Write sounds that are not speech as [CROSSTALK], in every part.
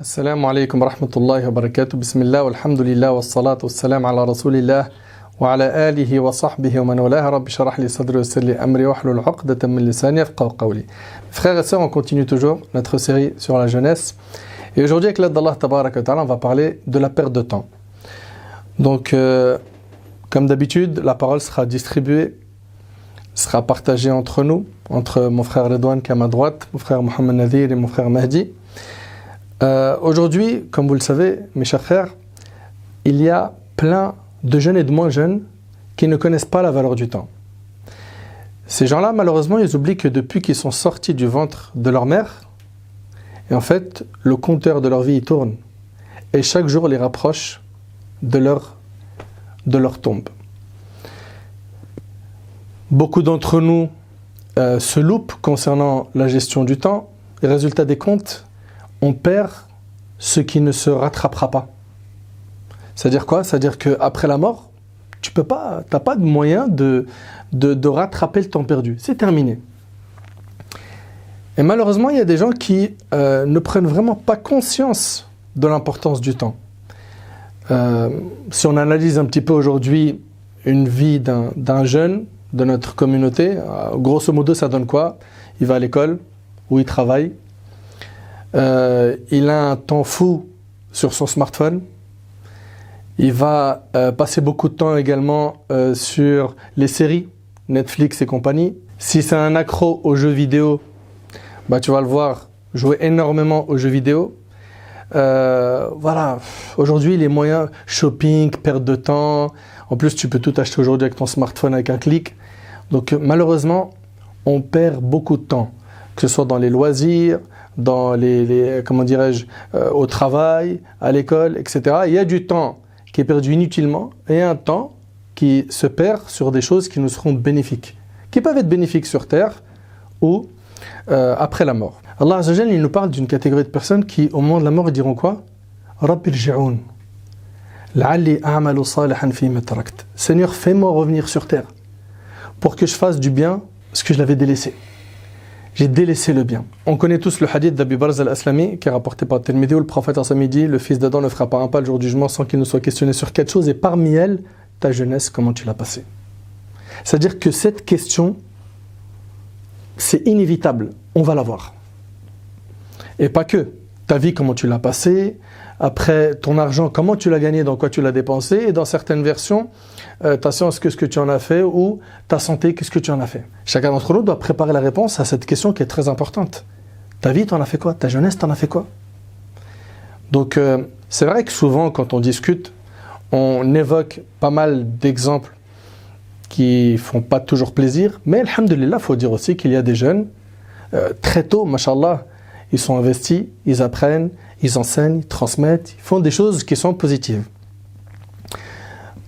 السلام عليكم ورحمة الله وبركاته بسم الله والحمد لله والصلاة والسلام على رسول الله وعلى آله وصحبه ومن والاه رب شرح لي صدري ويسر لي أمري واحلل عقدة من لساني يفقهوا قولي Frères et sœurs, on continue toujours notre série sur la jeunesse. Et aujourd'hui, avec l'aide d'Allah Tabarak on va parler de la perte de temps. Donc, euh, comme d'habitude, la parole sera distribuée, sera partagée entre nous, entre mon frère Redouane qui est à ma droite, mon frère Mohamed Nadir et mon frère Mahdi. Euh, Aujourd'hui, comme vous le savez, mes chers frères, il y a plein de jeunes et de moins jeunes qui ne connaissent pas la valeur du temps. Ces gens-là, malheureusement, ils oublient que depuis qu'ils sont sortis du ventre de leur mère, et en fait, le compteur de leur vie tourne. Et chaque jour les rapproche de leur, de leur tombe. Beaucoup d'entre nous euh, se loupent concernant la gestion du temps. Et résultat des comptes, on perd ce qui ne se rattrapera pas. C'est-à-dire quoi? C'est-à-dire qu'après la mort, tu peux pas, n'as pas de moyen de, rattraper le temps perdu. C'est terminé. Et malheureusement, il y a des gens qui euh, ne prennent vraiment pas conscience de l'importance du temps. Euh, si on analyse un petit peu aujourd'hui une vie d'un jeune de notre communauté, euh, grosso modo, ça donne quoi? Il va à l'école, où il travaille, euh, il a un temps fou sur son smartphone, il va euh, passer beaucoup de temps également euh, sur les séries, Netflix et compagnie. Si c'est un accro aux jeux vidéo, bah, tu vas le voir jouer énormément aux jeux vidéo. Voilà, aujourd'hui les moyens shopping, perte de temps. En plus, tu peux tout acheter aujourd'hui avec ton smartphone avec un clic. Donc malheureusement, on perd beaucoup de temps, que ce soit dans les loisirs, dans les, comment dirais-je, euh, au travail, à l'école, etc. Il y a du temps qui est perdu inutilement et un temps qui se perd sur des choses qui nous seront bénéfiques, qui peuvent être bénéfiques sur terre ou euh, après la mort. Allah Azzawajal, il nous parle d'une catégorie de personnes qui, au moment de la mort, diront quoi? Seigneur, fais-moi revenir sur terre pour que je fasse du bien ce que je l'avais délaissé. J'ai délaissé le bien. On connaît tous le hadith d'Abi Barz al-Aslami qui est rapporté par Tirmidhi où le prophète Assami dit Le fils d'Adam ne fera pas un pas le jour du jugement sans qu'il ne soit questionné sur quatre choses et parmi elles, ta jeunesse, comment tu l'as passée. C'est-à-dire que cette question, c'est inévitable, on va l'avoir. Et pas que. Ta vie, comment tu l'as passée, après ton argent, comment tu l'as gagné, dans quoi tu l'as dépensé, et dans certaines versions, euh, ta science, qu'est-ce que tu en as fait, ou ta santé, qu'est-ce que tu en as fait? Chacun d'entre nous doit préparer la réponse à cette question qui est très importante. Ta vie, t'en as fait quoi? Ta jeunesse, t'en as fait quoi? Donc, euh, c'est vrai que souvent, quand on discute, on évoque pas mal d'exemples qui font pas toujours plaisir, mais alhamdulillah, faut dire aussi qu'il y a des jeunes, euh, très tôt, mashallah, ils sont investis, ils apprennent, ils enseignent, ils transmettent, ils font des choses qui sont positives.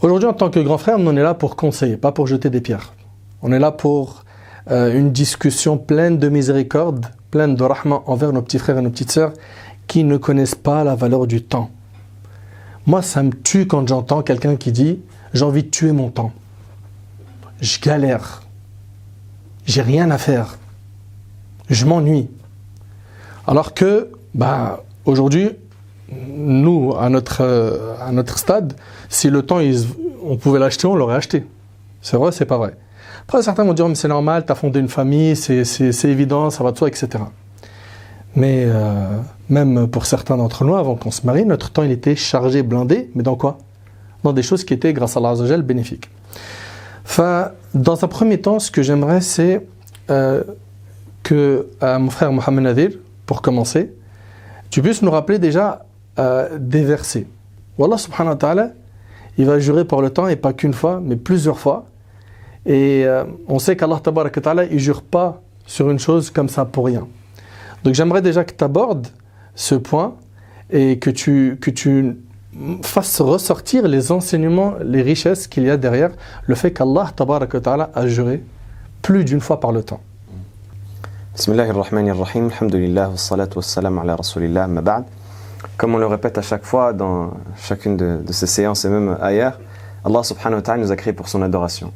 Aujourd'hui, en tant que grand frère, on est là pour conseiller, pas pour jeter des pierres. On est là pour euh, une discussion pleine de miséricorde, pleine de rahma envers nos petits frères et nos petites sœurs qui ne connaissent pas la valeur du temps. Moi, ça me tue quand j'entends quelqu'un qui dit J'ai envie de tuer mon temps. Je galère. J'ai rien à faire. Je m'ennuie. Alors que, bah, aujourd'hui, nous, à notre, à notre stade, si le temps, on pouvait l'acheter, on l'aurait acheté. C'est vrai, c'est pas vrai? Après, certains vont dire, mais c'est normal, tu as fondé une famille, c'est évident, ça va de soi, etc. Mais euh, même pour certains d'entre nous, avant qu'on se marie, notre temps, il était chargé, blindé, mais dans quoi? Dans des choses qui étaient, grâce à Allah bénéfiques. Dans un premier temps, ce que j'aimerais, c'est euh, que euh, mon frère Mohamed Nadir, pour commencer, tu puisses nous rappeler déjà euh, des versets. Wallah subhanahu wa ta'ala, il va jurer par le temps, et pas qu'une fois, mais plusieurs fois. Et euh, on sait qu'Allah ta'ala, il jure pas sur une chose comme ça pour rien. Donc j'aimerais déjà que tu abordes ce point et que tu, fasses ressortir les enseignements, les richesses qu'il y a derrière le fait qu'Allah ta'ala a juré plus d'une fois par le temps. Bismillah ar-Rahman ar-Rahim, alhamdulillah, wa salatu wa salam ala rasulillah, ma ba'd. Comme on le répète à chaque fois dans chacune de, ces séances et même ailleurs, Allah subhanahu wa ta'ala nous a créés pour son adoration.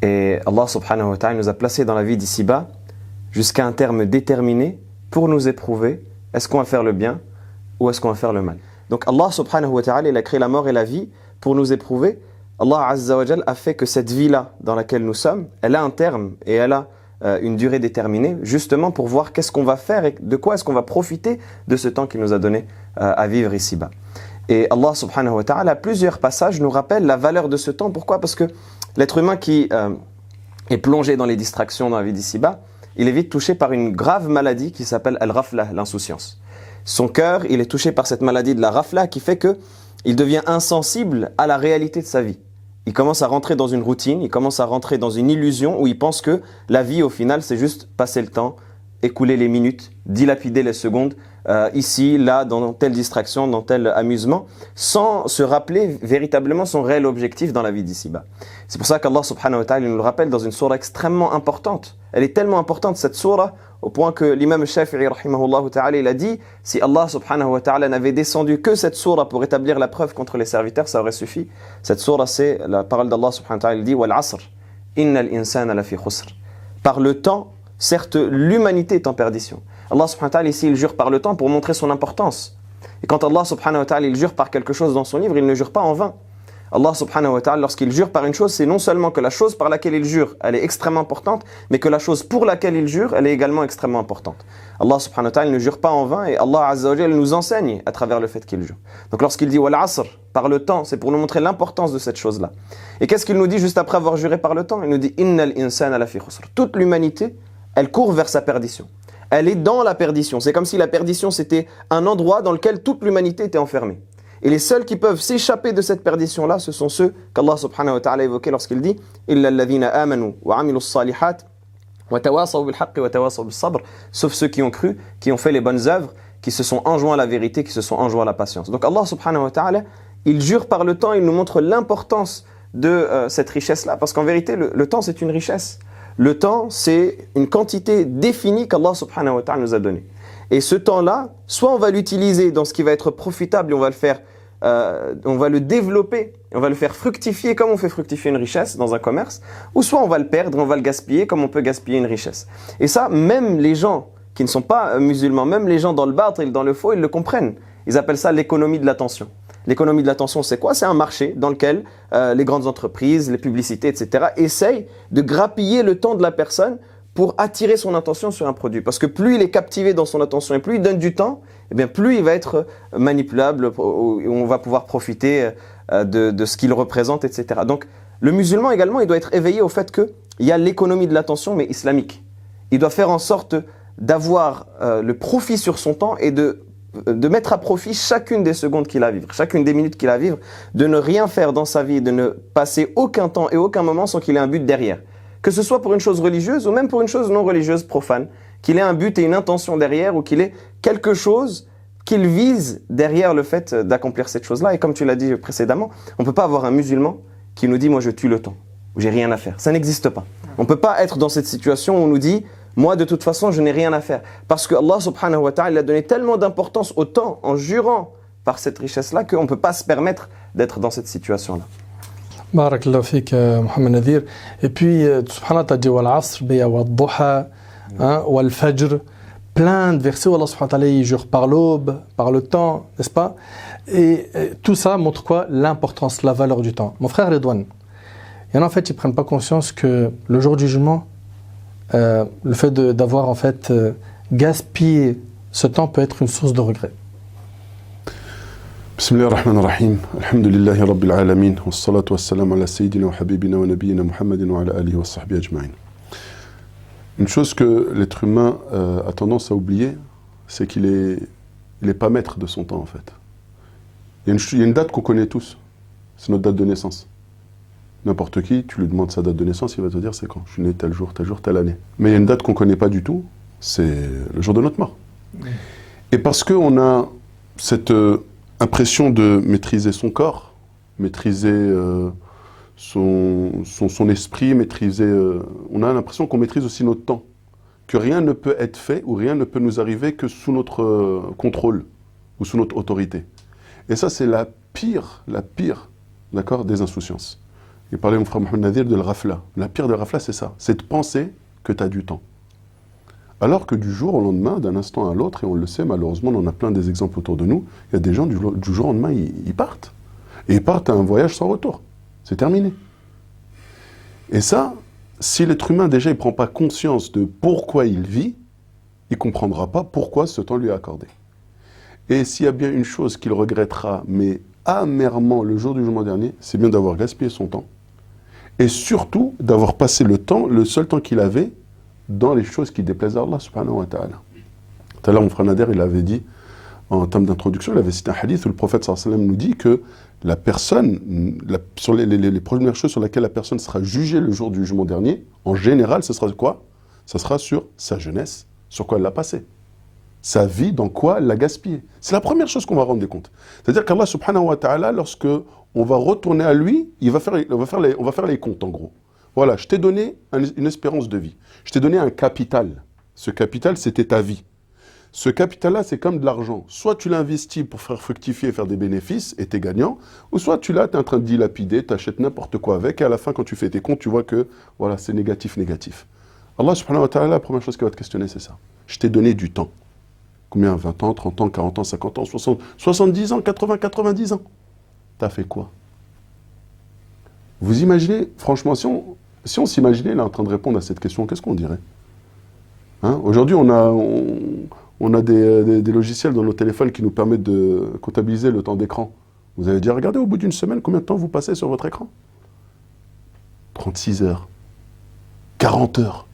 Et Allah subhanahu wa ta'ala nous a placés dans la vie d'ici-bas jusqu'à un terme déterminé pour nous éprouver est-ce qu'on va faire le bien ou est-ce qu'on va faire le mal Donc Allah subhanahu wa ta'ala, il a créé la mort et la vie pour nous éprouver. Allah azza wa a fait que cette vie-là dans laquelle nous sommes, elle a un terme et elle a une durée déterminée, justement pour voir qu'est-ce qu'on va faire et de quoi est-ce qu'on va profiter de ce temps qu'il nous a donné euh, à vivre ici-bas. Et Allah subhanahu wa ta'ala, à plusieurs passages, nous rappelle la valeur de ce temps. Pourquoi? Parce que l'être humain qui euh, est plongé dans les distractions dans la vie d'ici-bas, il est vite touché par une grave maladie qui s'appelle al-rafla, l'insouciance. Son cœur, il est touché par cette maladie de la rafla qui fait que il devient insensible à la réalité de sa vie. Il commence à rentrer dans une routine, il commence à rentrer dans une illusion où il pense que la vie, au final, c'est juste passer le temps, écouler les minutes, dilapider les secondes, euh, ici, là, dans telle distraction, dans tel amusement, sans se rappeler véritablement son réel objectif dans la vie d'ici-bas. C'est pour ça qu'Allah subhanahu wa ta'ala nous le rappelle dans une sourate extrêmement importante. Elle est tellement importante, cette sourate, au point que l'imam Shafi'i rahimahullah ta'ala, il a dit, si Allah subhanahu wa ta'ala n'avait descendu que cette sourate pour établir la preuve contre les serviteurs, ça aurait suffi. Cette sourate, c'est la parole d'Allah subhanahu wa ta'ala, il dit, wal innal insana lafi. Par le temps, certes, l'humanité est en perdition. Allah subhanahu wa ta'ala ici il jure par le temps pour montrer son importance. Et quand Allah subhanahu wa ta'ala il jure par quelque chose dans son livre, il ne jure pas en vain. Allah subhanahu wa ta'ala lorsqu'il jure par une chose, c'est non seulement que la chose par laquelle il jure, elle est extrêmement importante, mais que la chose pour laquelle il jure, elle est également extrêmement importante. Allah subhanahu wa ta'ala ne jure pas en vain et Allah azza wa nous enseigne à travers le fait qu'il jure. Donc lorsqu'il dit wal asr par le temps, c'est pour nous montrer l'importance de cette chose-là. Et qu'est-ce qu'il nous dit juste après avoir juré par le temps? Il nous dit innal insana lafi khusr. Toute l'humanité, elle court vers sa perdition elle est dans la perdition. C'est comme si la perdition, c'était un endroit dans lequel toute l'humanité était enfermée. Et les seuls qui peuvent s'échapper de cette perdition-là, ce sont ceux qu'Allah subhanahu wa ta'ala a évoqués lorsqu'il dit « Illa alladhina amanu wa amilu salihat wa tawasaw bil wa bis sabr » sauf ceux qui ont cru, qui ont fait les bonnes œuvres, qui se sont enjoints à la vérité, qui se sont enjoints à la patience. Donc Allah subhanahu wa ta'ala, il jure par le temps, il nous montre l'importance de euh, cette richesse-là, parce qu'en vérité, le temps, c'est une richesse. Le temps, c'est une quantité définie qu'Allah subhanahu wa ta'ala nous a donnée. Et ce temps-là, soit on va l'utiliser dans ce qui va être profitable et on va le faire, euh, on va le développer, on va le faire fructifier comme on fait fructifier une richesse dans un commerce, ou soit on va le perdre, on va le gaspiller comme on peut gaspiller une richesse. Et ça, même les gens qui ne sont pas musulmans, même les gens dans le et dans le faux, ils le comprennent. Ils appellent ça l'économie de l'attention. L'économie de l'attention, c'est quoi? C'est un marché dans lequel euh, les grandes entreprises, les publicités, etc., essayent de grappiller le temps de la personne pour attirer son attention sur un produit. Parce que plus il est captivé dans son attention et plus il donne du temps, eh bien plus il va être manipulable, on va pouvoir profiter euh, de, ce qu'il représente, etc. Donc le musulman également, il doit être éveillé au fait qu'il y a l'économie de l'attention, mais islamique. Il doit faire en sorte d'avoir euh, le profit sur son temps et de de mettre à profit chacune des secondes qu'il a à vivre, chacune des minutes qu'il a à vivre, de ne rien faire dans sa vie, de ne passer aucun temps et aucun moment sans qu'il ait un but derrière. Que ce soit pour une chose religieuse ou même pour une chose non religieuse profane, qu'il ait un but et une intention derrière ou qu'il ait quelque chose qu'il vise derrière le fait d'accomplir cette chose-là. Et comme tu l'as dit précédemment, on ne peut pas avoir un musulman qui nous dit moi je tue le temps, j'ai rien à faire. Ça n'existe pas. On ne peut pas être dans cette situation où on nous dit moi, de toute façon, je n'ai rien à faire. Parce que Allah subhanahu wa ta'ala a donné tellement d'importance au temps en jurant par cette richesse-là qu'on ne peut pas se permettre d'être dans cette situation-là. Barakallahu fik, euh, Mohamed Nadir. Et puis, euh, subhanahu wa ta'ala, wal asr, wal duha, hein, wal fajr, plein de versets où Allah subhanahu wa ta'ala il jure par l'aube, par le temps, n'est-ce pas? Et, tout ça montre quoi? L'importance, la valeur du temps. Mon frère Redouane, il y en a en fait, ils ne prennent pas conscience que le jour du jugement, euh, le fait d'avoir en fait euh, gaspillé ce temps peut être une source de regret. بسم الله الرحمن الرحيم الحمد لله رب العالمين والصلاة والسلام على سيدنا وحبيبنا ونبينا محمد وعلى آله وصحبه أجمعين Une chose que l'être humain euh, a tendance à oublier, c'est qu'il est, il est pas maître de son temps en fait. Il y a une, il y a une date qu'on connaît tous, c'est notre date de naissance. N'importe qui, tu lui demandes sa date de naissance, il va te dire c'est quand? Je suis né tel jour, tel jour, telle année. Mais il y a une date qu'on ne connaît pas du tout, c'est le jour de notre mort. Et parce qu'on a cette euh, impression de maîtriser son corps, maîtriser euh, son, son, esprit, maîtriser... Euh, on a l'impression qu'on maîtrise aussi notre temps. Que rien ne peut être fait ou rien ne peut nous arriver que sous notre contrôle ou sous notre autorité. Et ça, c'est la pire, la pire, d'accord, des insouciances. Il parlait mon frère Mohamed Nadir de la rafla. La pire de rafla, c'est ça. C'est de penser que tu as du temps. Alors que du jour au lendemain, d'un instant à l'autre, et on le sait, malheureusement, on en a plein des exemples autour de nous, il y a des gens, du, jour au lendemain, ils, partent. Et ils partent à un voyage sans retour. C'est terminé. Et ça, si l'être humain déjà ne prend pas conscience de pourquoi il vit, il ne comprendra pas pourquoi ce temps lui est accordé. Et s'il y a bien une chose qu'il regrettera, mais amèrement le jour du jugement dernier, c'est bien d'avoir gaspillé son temps. Et surtout d'avoir passé le temps, le seul temps qu'il avait, dans les choses qui déplaisent à Allah subhanahu wa ta'ala. Tout à l'heure, mon frère Nader, il avait dit, en termes d'introduction, il avait cité un hadith où le prophète sallam nous dit que la personne, sur les, les, premières choses sur lesquelles la personne sera jugée le jour du jugement dernier, en général, ce sera quoi? Ce sera sur sa jeunesse, sur quoi elle l'a passé. Sa vie, dans quoi elle l'a gaspillé. C'est la première chose qu'on va rendre compte. C'est-à-dire qu'Allah subhanahu wa ta'ala, lorsque on va retourner à lui, il va faire, on, va faire les, on va faire les comptes en gros. Voilà, je t'ai donné une espérance de vie. Je t'ai donné un capital. Ce capital, c'était ta vie. Ce capital-là, c'est comme de l'argent. Soit tu l'investis pour faire fructifier et faire des bénéfices et tu es gagnant, ou soit tu l'as, tu es en train de dilapider, tu achètes n'importe quoi avec, et à la fin, quand tu fais tes comptes, tu vois que voilà, c'est négatif, négatif. Allah subhanahu wa ta'ala, la première chose qu'il va te questionner, c'est ça. Je t'ai donné du temps. Combien? 20 ans, 30 ans, 40 ans, 50 ans, 60, 70 ans, 80, 90 ans T'as fait quoi? Vous imaginez, franchement, si on, si on s'imaginait là en train de répondre à cette question, qu'est-ce qu'on dirait? Hein? Aujourd'hui, on a, on a euh, des, logiciels dans nos téléphones qui nous permettent de comptabiliser le temps d'écran. Vous allez dire, regardez au bout d'une semaine combien de temps vous passez sur votre écran? 36 heures. 40 heures.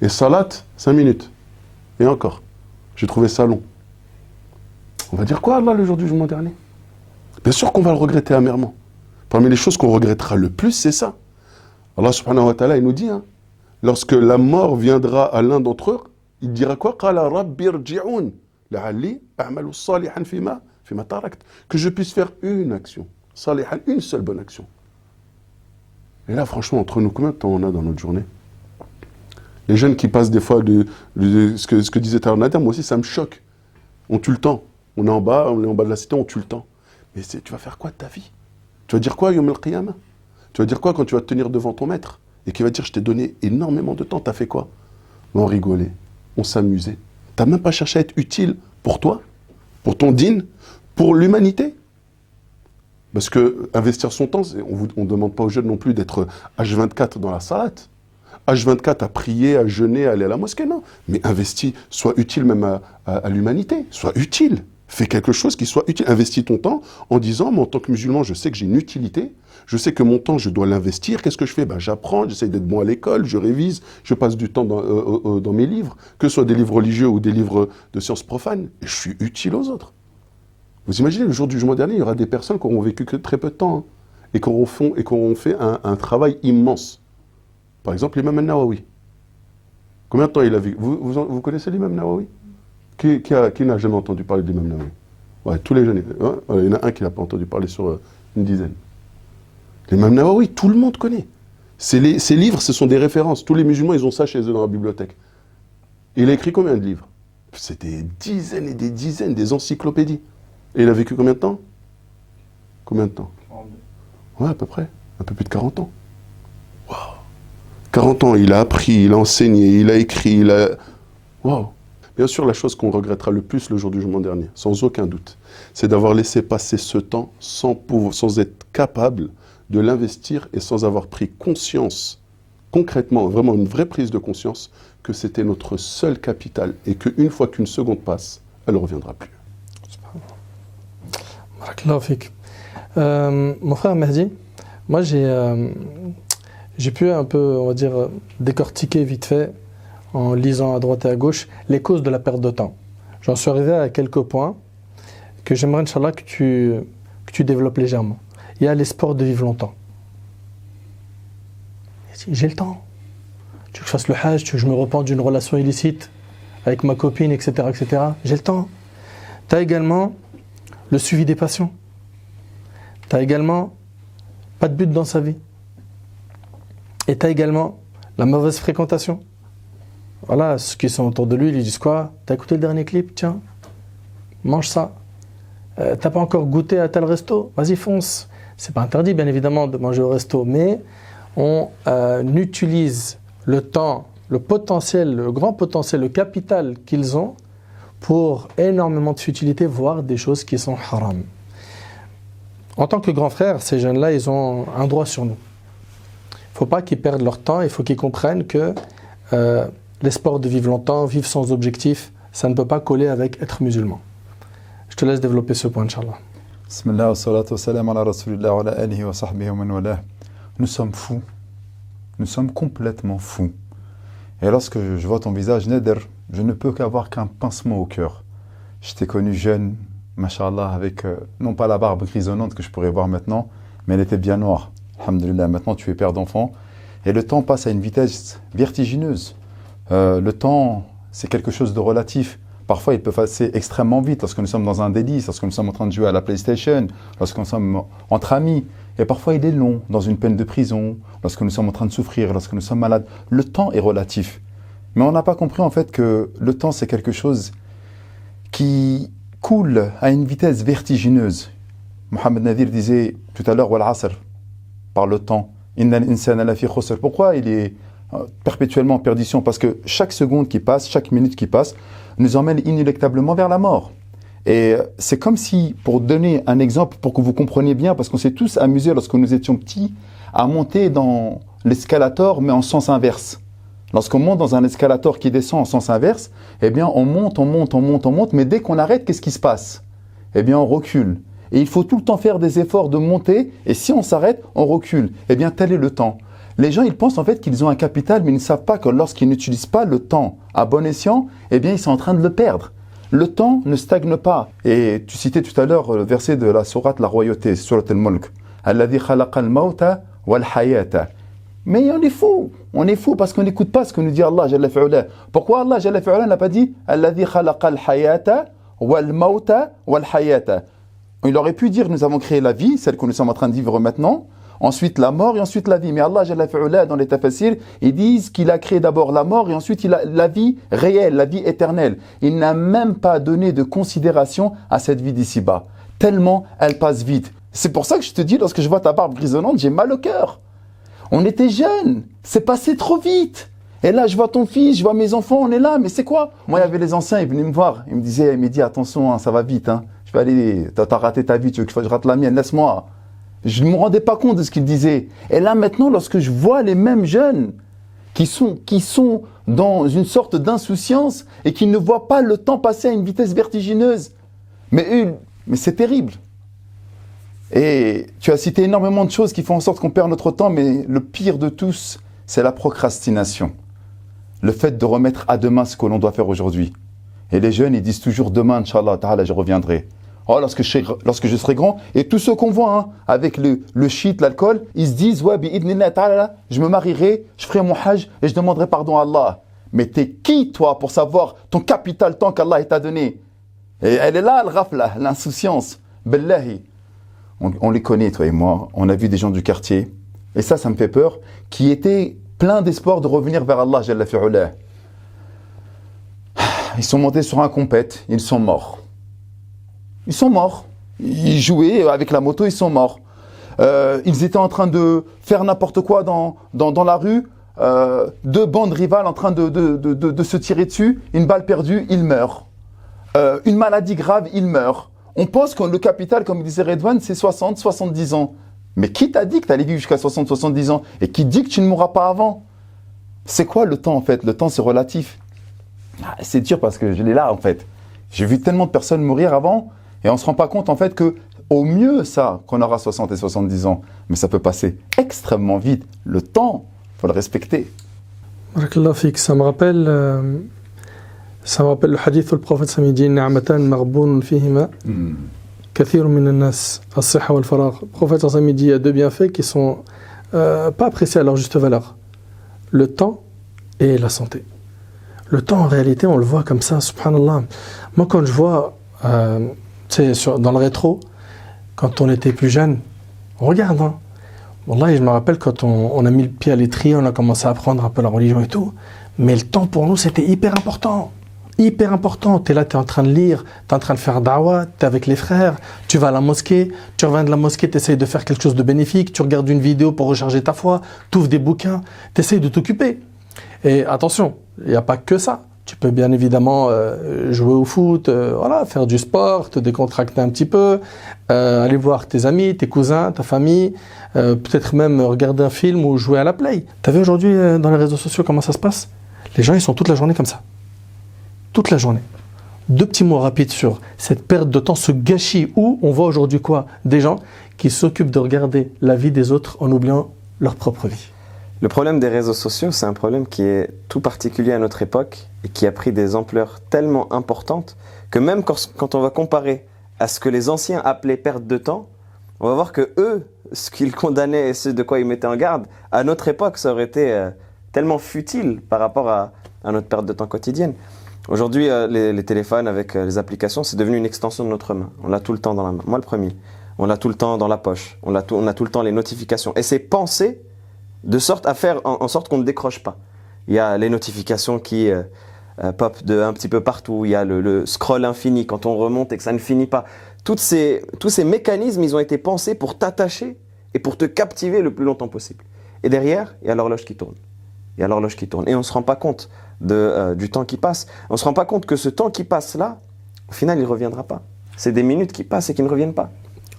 Et salat, 5 minutes. Et encore. J'ai trouvé ça long. On va dire quoi, là, le jour du dernier? Bien sûr qu'on va le regretter amèrement. Parmi les choses qu'on regrettera le plus, c'est ça. Allah subhanahu wa ta'ala, il nous dit, hein, lorsque la mort viendra à l'un d'entre eux, il dira quoi? Que je puisse faire une action. Une seule bonne action. Et là, franchement, entre nous, combien de temps on a dans notre journée? Les jeunes qui passent des fois de, ce, que, ce que disait Nader, moi aussi, ça me choque. On tue le temps. On est en bas, on est en bas de la cité, on tue le temps. Mais tu vas faire quoi de ta vie? Tu vas dire quoi, Yom al Tu vas dire quoi quand tu vas te tenir devant ton maître? Et qui va dire, je t'ai donné énormément de temps, t'as fait quoi? On rigolait on s'amusait. Tu n'as même pas cherché à être utile pour toi, pour ton dîne, pour l'humanité? Parce que investir son temps, on ne demande pas aux jeunes non plus d'être H24 dans la salade. H24 à prier, à jeûner, à aller à la mosquée, non. Mais investis, sois utile même à, à l'humanité, sois utile. Fais quelque chose qui soit utile. Investis ton temps en disant, moi en tant que musulman, je sais que j'ai une utilité, je sais que mon temps, je dois l'investir. Qu'est-ce que je fais? Ben, J'apprends, j'essaie d'être bon à l'école, je révise, je passe du temps dans, euh, euh, euh, mes livres, que ce soit des livres religieux ou des livres de sciences profanes. Je suis utile aux autres. Vous imaginez, le jour du jugement dernier, il y aura des personnes qui auront vécu que très peu de temps hein, et qui auront, fait un, travail immense. Par exemple, l'imam al-Nawawi. Combien de temps il a vécu? Vous, vous, connaissez l'imam Nawawi? Qui, qui n'a jamais entendu parler l'imam Nawawi Ouais, tous les jeunes. Hein, il y en a un qui n'a pas entendu parler sur une dizaine. L'imam Nawawi, tout le monde connaît. Ces, livres, ce sont des références. Tous les musulmans, ils ont ça chez eux dans la bibliothèque. il a écrit combien de livres? C'est des dizaines et des dizaines, des encyclopédies. Et il a vécu combien de temps? Combien de temps? Ouais, à peu près. Un peu plus de 40 ans. Waouh 40 ans, il a appris, il a enseigné, il a écrit, il a... Waouh Bien sûr, la chose qu'on regrettera le plus le jour du jugement dernier, sans aucun doute, c'est d'avoir laissé passer ce temps sans, sans être capable de l'investir et sans avoir pris conscience, concrètement, vraiment une vraie prise de conscience, que c'était notre seul capital et qu'une fois qu'une seconde passe, elle ne reviendra plus. Euh, mon frère Mehdi, moi euh, j'ai pu un peu, on va dire, décortiquer vite fait, en lisant à droite et à gauche, les causes de la perte de temps. J'en suis arrivé à quelques points que j'aimerais, Inch'Allah, que tu, que tu développes légèrement il y a l'espoir de vivre longtemps. J'ai le temps. Tu veux que je fasse le hajj, tu veux que je me repente d'une relation illicite avec ma copine, etc. etc. J'ai le temps. Tu as également le suivi des passions. Tu as également pas de but dans sa vie. Et tu as également la mauvaise fréquentation. Voilà, ceux qui sont autour de lui, ils disent quoi? T'as écouté le dernier clip? Tiens, mange ça. Euh, T'as pas encore goûté à tel resto? Vas-y, fonce. C'est pas interdit, bien évidemment, de manger au resto, mais on euh, utilise le temps le potentiel, le grand potentiel, le capital qu'ils ont pour énormément de futilité, voire des choses qui sont haram. En tant que grands frères, ces jeunes-là, ils ont un droit sur nous. Il ne faut pas qu'ils perdent leur temps, il faut qu'ils comprennent que euh, l'espoir de vivre longtemps, vivre sans objectif, ça ne peut pas coller avec être musulman. Je te laisse développer ce point, Inch'Allah. Nous sommes fous. Nous sommes complètement fous. Et lorsque je vois ton visage, Neder, je ne peux qu'avoir qu'un pincement au cœur. Je t'ai connu jeune, mashallah, avec euh, non pas la barbe grisonnante que je pourrais voir maintenant, mais elle était bien noire. Alhamdulillah, maintenant tu es père d'enfant. Et le temps passe à une vitesse vertigineuse. Euh, le temps, c'est quelque chose de relatif. Parfois, il peut passer extrêmement vite lorsque nous sommes dans un délice, lorsque nous sommes en train de jouer à la PlayStation, lorsque nous sommes entre amis. Et parfois, il est long, dans une peine de prison, lorsque nous sommes en train de souffrir, lorsque nous sommes malades. Le temps est relatif. Mais on n'a pas compris en fait que le temps, c'est quelque chose qui coule à une vitesse vertigineuse. Mohamed Nadir disait tout à l'heure, par le temps. Pourquoi il est perpétuellement en perdition Parce que chaque seconde qui passe, chaque minute qui passe, nous emmène inéluctablement vers la mort. Et euh, c'est comme si, pour donner un exemple, pour que vous compreniez bien, parce qu'on s'est tous amusés lorsque nous étions petits, à monter dans l'escalator, mais en sens inverse. Lorsqu'on monte dans un escalator qui descend en sens inverse, eh bien, on monte, on monte, on monte, on monte, mais dès qu'on arrête, qu'est-ce qui se passe? Eh bien, on recule. Et il faut tout le temps faire des efforts de monter, et si on s'arrête, on recule. Eh bien, tel est le temps. Les gens, ils pensent en fait qu'ils ont un capital, mais ils ne savent pas que lorsqu'ils n'utilisent pas le temps à bon escient, eh bien, ils sont en train de le perdre. Le temps ne stagne pas. Et tu citais tout à l'heure le verset de la sourate La Royauté, Surat al-Mulk. Hayata. Mais on est fou. On est fou parce qu'on n'écoute pas ce que nous dit Allah Jalla fi'ula. Pourquoi Allah Jalla n'a pas dit Alladhi khalaqa al-hayata wal mawta wal hayata Il aurait pu dire nous avons créé la vie, celle que nous sommes en train de vivre maintenant, ensuite la mort et ensuite la vie. Mais Allah dans les tafassirs, ils disent qu'il a créé d'abord la mort et ensuite il a la vie réelle, la vie éternelle. Il n'a même pas donné de considération à cette vie d'ici-bas. Tellement elle passe vite. C'est pour ça que je te dis, lorsque je vois ta barbe grisonnante, j'ai mal au cœur. On était jeunes, c'est passé trop vite. Et là, je vois ton fils, je vois mes enfants, on est là, mais c'est quoi? Moi, il y avait les anciens, ils venaient me voir. Ils me disaient, il me dit, attention, hein, ça va vite. Hein. Je vais aller, t'as raté ta vie, tu veux que je rate la mienne, laisse-moi. Je ne me rendais pas compte de ce qu'ils disaient. Et là, maintenant, lorsque je vois les mêmes jeunes qui sont, qui sont dans une sorte d'insouciance et qui ne voient pas le temps passer à une vitesse vertigineuse, mais, mais c'est terrible. Et tu as cité énormément de choses qui font en sorte qu'on perd notre temps, mais le pire de tous, c'est la procrastination. Le fait de remettre à demain ce que l'on doit faire aujourd'hui. Et les jeunes, ils disent toujours demain, Inch'Allah, je reviendrai. Oh, lorsque je, serai grand, et tous ceux qu'on voit hein, avec le, shit, l'alcool, ils se disent, ouais, je me marierai, je ferai mon hajj et je demanderai pardon à Allah. Mais t'es qui, toi, pour savoir ton capital temps qu'Allah t'a donné? Et elle est là, le rafla, l'insouciance. Billahi on, les connaît, toi et moi, on a vu des gens du quartier, et ça, ça me fait peur, qui étaient pleins d'espoir de revenir vers Allah, Jalla. [SIGHS] Ils sont montés sur un compète, ils sont morts. Ils sont morts. Ils jouaient avec la moto, ils sont morts. Euh, ils étaient en train de faire n'importe quoi dans, dans, la rue. Euh, deux bandes rivales en train de, de, se tirer dessus. Une balle perdue, ils meurent. Euh, une maladie grave, ils meurent. On pense que le capital, comme disait Redouane, c'est 60, 70 ans. Mais qui t'a dit que tu allais vivre jusqu'à 60, 70 ans Et qui dit que tu ne mourras pas avant? C'est quoi le temps en fait? Le temps c'est relatif. Ah, c'est dur parce que je l'ai là en fait. J'ai vu tellement de personnes mourir avant et on ne se rend pas compte en fait que au mieux ça qu'on aura 60 et 70 ans. Mais ça peut passer extrêmement vite. Le temps, faut le respecter. Ça me rappelle euh, ça me rappelle le hadith où le prophète s'est dit Ni'matan marboun fihima kathir min nas as-sihha wal faragh. Le prophète s'est dit il y a deux bienfaits qui sont euh, pas appréciés à leur juste valeur le temps et la santé. Le temps, en réalité, on le voit comme ça, subhanallah. Moi, quand je vois, euh, sur, dans le rétro, quand on était plus jeune, on regarde. Hein. Wallah, je me rappelle quand on, on, a mis le pied à l'étrier, on a commencé à apprendre un peu la religion et tout. Mais le temps pour nous, c'était hyper important hyper important. Tu es là, tu es en train de lire, tu es en train de faire dawa, tu es avec les frères, tu vas à la mosquée, tu reviens de la mosquée, tu essayes de faire quelque chose de bénéfique, tu regardes une vidéo pour recharger ta foi, tu ouvres des bouquins, tu essayes de t'occuper. Et attention, il n'y a pas que ça. Tu peux bien évidemment euh, jouer au foot, euh, voilà, faire du sport, te décontracter un petit peu, euh, aller voir tes amis, tes cousins, ta famille, euh, peut-être même regarder un film ou jouer à la play. T'as vu aujourd'hui dans les réseaux sociaux comment ça se passe? Les gens ils sont toute la journée comme ça. Toute la journée. Deux petits mots rapides sur cette perte de temps, ce gâchis où on voit aujourd'hui quoi? Des gens qui s'occupent de regarder la vie des autres en oubliant leur propre vie. Le problème des réseaux sociaux, c'est un problème qui est tout particulier à notre époque et qui a pris des ampleurs tellement importantes que même quand, on va comparer à ce que les anciens appelaient perte de temps, on va voir que eux, ce qu'ils [LAUGHS] condamnaient et ce de quoi ils mettaient en garde, à notre époque, ça aurait été euh, tellement futile par rapport à, notre perte de temps quotidienne. Aujourd'hui, euh, les, téléphones avec euh, les applications, c'est devenu une extension de notre main. On l'a tout le temps dans la main. Moi, le premier. On l'a tout le temps dans la poche. On, l'a tout, on a tout le temps les notifications. Et c'est pensé de sorte à faire en, sorte qu'on ne décroche pas. Il y a les notifications qui euh, euh, pop de un petit peu partout. Il y a le, le scroll infini quand on remonte et que ça ne finit pas. Toutes ces, tous ces mécanismes, ils ont été pensés pour t'attacher et pour te captiver le plus longtemps possible. Et derrière, il y a l'horloge qui tourne. Il y a l'horloge qui tourne. Et on ne se rend pas compte de, euh, du temps qui passe. On ne se rend pas compte que ce temps qui passe là, au final, il ne reviendra pas. C'est des minutes qui passent et qui ne reviennent pas.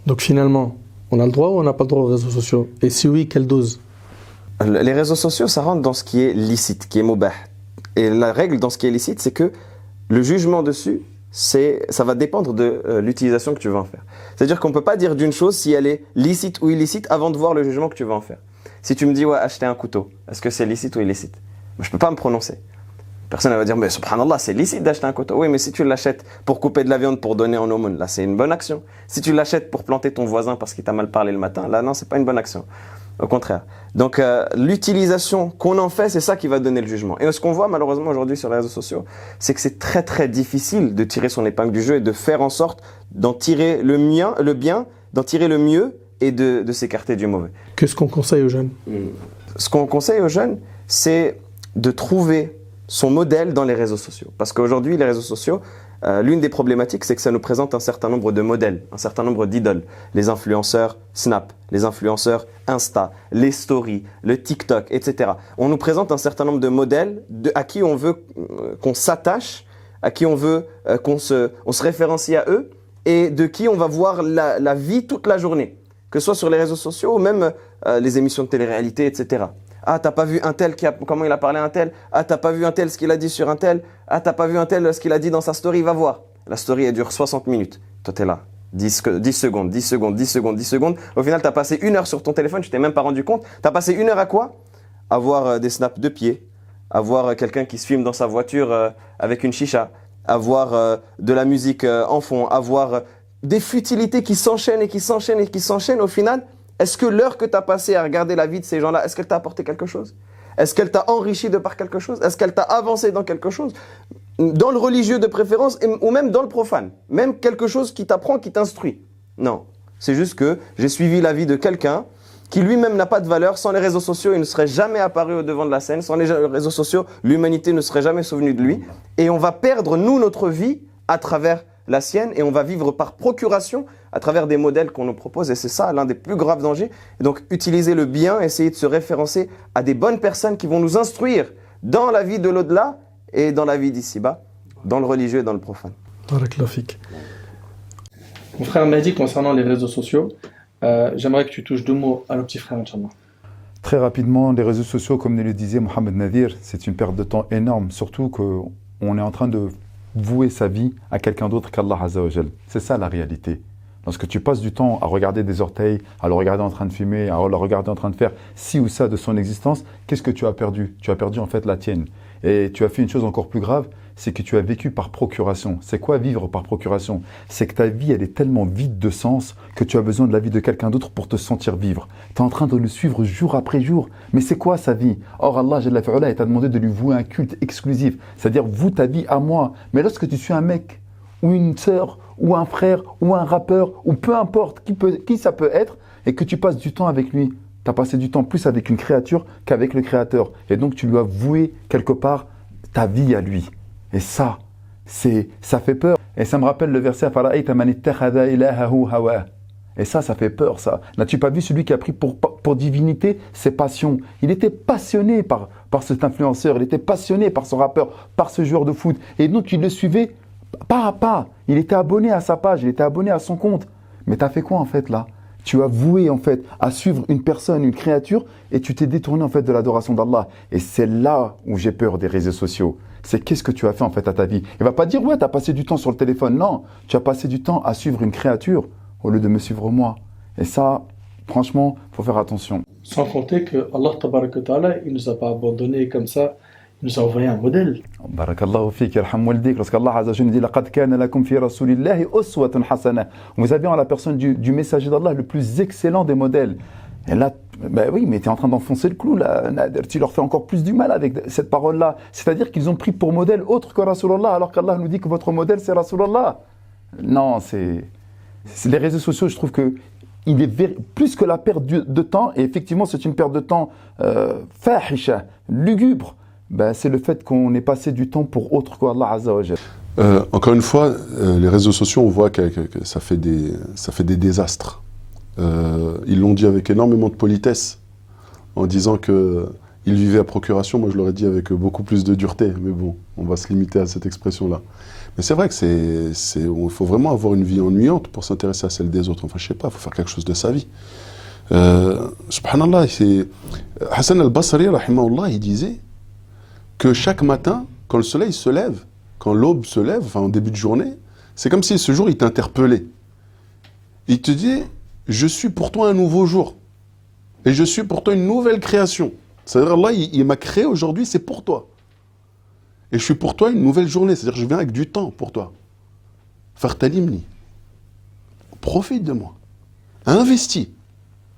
Donc finalement, on a le droit ou on n'a pas le droit aux réseaux sociaux? Et si oui, quelle dose? Les réseaux sociaux, ça rentre dans ce qui est licite, qui est mubah. Et la règle dans ce qui est licite, c'est que le jugement dessus, c'est, ça va dépendre de euh, l'utilisation que tu vas en faire. C'est-à-dire qu'on ne peut pas dire d'une chose si elle est licite ou illicite avant de voir le jugement que tu vas en faire. Si tu me dis, ouais, acheter un couteau, est-ce que c'est licite ou illicite? Je ne peux pas me prononcer. Personne ne va dire, mais subhanallah, c'est licite d'acheter un couteau. Oui, mais si tu l'achètes pour couper de la viande pour donner en aumône, là, c'est une bonne action. Si tu l'achètes pour planter ton voisin parce qu'il t'a mal parlé le matin, là, non, c'est pas une bonne action. Au contraire. Donc, euh, l'utilisation qu'on en fait, c'est ça qui va donner le jugement. Et ce qu'on voit malheureusement aujourd'hui sur les réseaux sociaux, c'est que c'est très très difficile de tirer son épingle du jeu et de faire en sorte d'en tirer le, mien, le bien, d'en tirer le mieux et de, de s'écarter du mauvais. Qu'est-ce qu'on conseille aux jeunes? Ce qu'on conseille aux jeunes, c'est de trouver son modèle dans les réseaux sociaux. Parce qu'aujourd'hui, les réseaux sociaux, euh, l'une des problématiques, c'est que ça nous présente un certain nombre de modèles, un certain nombre d'idoles. Les influenceurs Snap, les influenceurs Insta, les stories, le TikTok, etc. On nous présente un certain nombre de modèles à qui on veut euh, qu'on s'attache, à qui on veut euh, qu'on se, on se référencie à eux et de qui on va voir la, la vie toute la journée, que ce soit sur les réseaux sociaux ou même les émissions de télé-réalité, etc. Ah, t'as pas vu un tel qui a, comment il a parlé à un tel? Ah, t'as pas vu un tel ce qu'il a dit sur un tel? Ah, t'as pas vu un tel ce qu'il a dit dans sa story? Va voir. La story, elle dure 60 minutes. Toi, t'es là. 10, que- 10 secondes, 10 secondes, 10 secondes, 10 secondes. Au final, t'as passé une heure sur ton téléphone, tu t'es même pas rendu compte. T'as passé une heure à quoi? À voir euh, des snaps de pied, à voir euh, quelqu'un qui se filme dans sa voiture euh, avec une chicha, à voir de la musique en fond, à voir des futilités qui s'enchaînent et qui s'enchaînent et qui s'enchaînent. Au final, est-ce que l'heure que tu as passée à regarder la vie de ces gens-là, est-ce qu'elle t'a apporté quelque chose? Est-ce qu'elle t'a enrichi de par quelque chose? Est-ce qu'elle t'a avancé dans quelque chose? Dans le religieux de préférence ou même dans le profane? Même quelque chose qui t'apprend, qui t'instruit? Non. C'est juste que j'ai suivi la vie de quelqu'un qui lui-même n'a pas de valeur. Sans les réseaux sociaux, il ne serait jamais apparu au devant de la scène. Sans les réseaux sociaux, l'humanité ne serait jamais souvenue de lui. Et on va perdre, nous, notre vie à travers la sienne et on va vivre par procuration à travers des modèles qu'on nous propose. Et c'est ça l'un des plus graves dangers. Et donc, utiliser le bien, essayer de se référencer à des bonnes personnes qui vont nous instruire dans la vie de l'au-delà et dans la vie d'ici-bas, dans le religieux et dans le profane. Mon frère m'a dit concernant les réseaux sociaux, euh, j'aimerais que tu touches deux mots à nos petits frères, Inch'Allah. Très rapidement, les réseaux sociaux, comme le disait Mohamed Nadir, c'est une perte de temps énorme, surtout qu'on est en train de vouer sa vie à quelqu'un d'autre qu'Allah Azzawajal. C'est ça la réalité. Lorsque tu passes du temps à regarder des orteils, à le regarder en train de fumer, à le regarder en train de faire ci ou ça de son existence, qu'est-ce que tu as perdu? Tu as perdu en fait la tienne. Et tu as fait une chose encore plus grave, c'est que tu as vécu par procuration. C'est quoi vivre par procuration? C'est que ta vie, elle est tellement vide de sens que tu as besoin de la vie de quelqu'un d'autre pour te sentir vivre. Tu es en train de le suivre jour après jour. Mais c'est quoi sa vie? Or, Allah Jalla fi'ala, t'a demandé de lui vouer un culte exclusif. C'est-à-dire, voue ta vie à moi. Mais lorsque tu suis un mec, ou une sœur, ou un frère, ou un rappeur, ou peu importe qui, peut, qui ça peut être, et que tu passes du temps avec lui, tu as passé du temps plus avec une créature qu'avec le créateur. Et donc, tu lui as voué quelque part ta vie à lui. Et ça, c'est, ça fait peur. Et ça me rappelle le verset. Et ça, ça fait peur, ça. N'as-tu pas vu celui qui a pris pour, pour divinité ses passions? Il était passionné par, par cet influenceur, il était passionné par ce rappeur, par ce joueur de foot. Et donc, il le suivait pas à pas. Il était abonné à sa page, il était abonné à son compte. Mais tu as fait quoi, en fait, là? Tu as voué en fait à suivre une personne, une créature, et tu t'es détourné en fait de l'adoration d'Allah. Et c'est là où j'ai peur des réseaux sociaux. C'est qu'est-ce que tu as fait en fait à ta vie? Il va pas dire ouais, tu as passé du temps sur le téléphone. Non, tu as passé du temps à suivre une créature au lieu de me suivre moi. Et ça, franchement, faut faire attention. Sans compter que Allah il nous a pas abandonné comme ça nous a envoyé un modèle. Barakallahu fik, lorsqu'Allah Azza dit laqad kana lakum fi rasulillahi uswatun hasana. Vous avez en la personne du, messager d'Allah le plus excellent des modèles. Et là, ben oui, mais tu es en train d'enfoncer le clou là, Nader. Tu leur fais encore plus du mal avec cette parole-là. C'est-à-dire qu'ils ont pris pour modèle autre que Rasulallah, alors qu'Allah nous dit que votre modèle c'est Rasulallah. Non, c'est. Les réseaux sociaux, je trouve que il est plus que la perte de temps, et effectivement, c'est une perte de temps euh, lugubre ben, c'est le fait qu'on ait passé du temps pour autre qu'Allah Azza wa euh, Encore une fois, euh, les réseaux sociaux, on voit que, ça, fait des, ça fait des désastres. Euh, ils l'ont dit avec énormément de politesse, en disant que ils vivaient à procuration. Moi, je l'aurais dit avec beaucoup plus de dureté, mais bon, on va se limiter à cette expression-là. Mais c'est vrai que c'est, c'est, faut vraiment avoir une vie ennuyante pour s'intéresser à celle des autres. Enfin, je sais pas, il faut faire quelque chose de sa vie. Subhanallah, Hassan al-Basri, il disait que chaque matin, quand le soleil se lève, quand l'aube se lève, enfin en début de journée, c'est comme si ce jour il t'interpellait. Il te dit Je suis pour toi un nouveau jour. Et je suis pour toi une nouvelle création. C'est-à-dire, Allah, il, m'a créé aujourd'hui, c'est pour toi. Et je suis pour toi une nouvelle journée. C'est-à-dire, je viens avec du temps pour toi. Fartalimni. Profite de moi. Investis.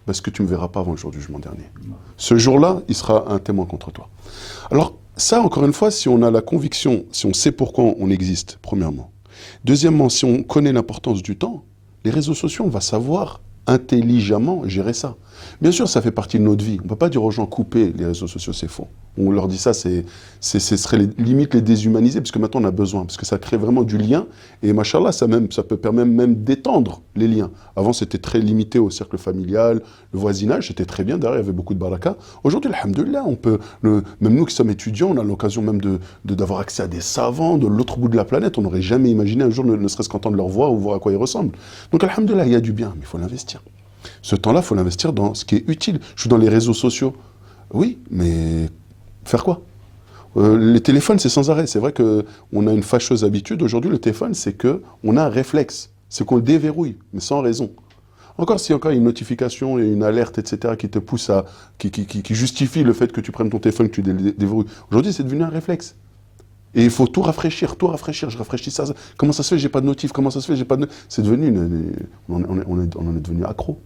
Parce que tu ne me verras pas avant le jour du jugement dernier. Ce jour-là, il sera un témoin contre toi. Alors, ça, encore une fois, si on a la conviction, si on sait pourquoi on existe, premièrement. Deuxièmement, si on connaît l'importance du temps, les réseaux sociaux, on va savoir intelligemment gérer ça. Bien sûr, ça fait partie de notre vie. On ne peut pas dire aux gens couper les réseaux sociaux, c'est faux. On leur dit ça, c'est, ce serait limite les déshumaniser, parce que maintenant on a besoin, parce que ça crée vraiment du lien. Et machallah, ça, même, ça peut permettre même d'étendre les liens. Avant, c'était très limité au cercle familial, le voisinage, c'était très bien. Derrière, il y avait beaucoup de baraka. Aujourd'hui, alhamdoulilah, on peut, même nous qui sommes étudiants, on a l'occasion même de, d'avoir accès à des savants de l'autre bout de la planète. On n'aurait jamais imaginé un jour, ne, serait-ce qu'entendre leur voix ou voir à quoi ils ressemblent. Donc, alhamdoulilah, il y a du bien, mais il faut l'investir. Ce temps-là, il faut l'investir dans ce qui est utile. Je suis dans les réseaux sociaux. Oui, mais faire quoi? Euh, Les téléphones, c'est sans arrêt. C'est vrai qu'on a une fâcheuse habitude. Aujourd'hui, le téléphone, c'est qu'on a un réflexe. C'est qu'on le déverrouille, mais sans raison. Encore si encore une notification et une alerte, etc., qui te pousse à. qui, justifie le fait que tu prennes ton téléphone, que tu déverrouilles. Aujourd'hui, c'est devenu un réflexe. Et il faut tout rafraîchir, tout rafraîchir. Je rafraîchis ça. Comment ça se fait? J'ai pas de notif. Comment ça se fait? J'ai pas de. C'est devenu une, on, en est devenu accro.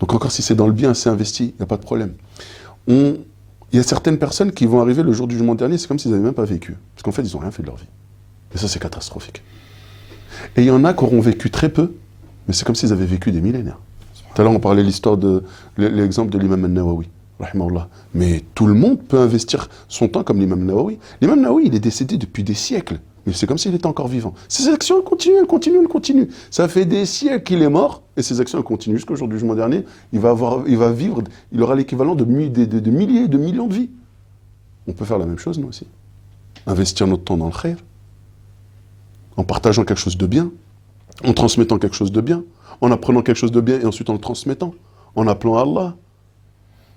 Donc encore si c'est dans le bien, c'est investi, il n'y a pas de problème. il y a certaines personnes qui vont arriver le jour du jugement dernier, c'est comme s'ils n'avaient même pas vécu. Parce qu'en fait, ils n'ont rien fait de leur vie. Et ça, c'est catastrophique. Et il y en a qui auront vécu très peu, mais c'est comme s'ils avaient vécu des millénaires. Tout à l'heure, on parlait l'histoire de l'exemple de l'imam al-Nawawi. Mais tout le monde peut investir son temps comme l'imam Nawawi. L'imam Nawawi, il est décédé depuis des siècles. Mais c'est comme s'il était encore vivant. Ses actions continuent, elles continuent, elles continuent. Ça fait des siècles qu'il est mort, et ses actions elles continuent. Jusqu'au jour dernier, il va, vivre, il aura l'équivalent de, de, milliers, de millions de vies. On peut faire la même chose, nous aussi. Investir notre temps dans le khair, en partageant quelque chose de bien, en transmettant quelque chose de bien, en apprenant quelque chose de bien et ensuite en le transmettant, en appelant Allah,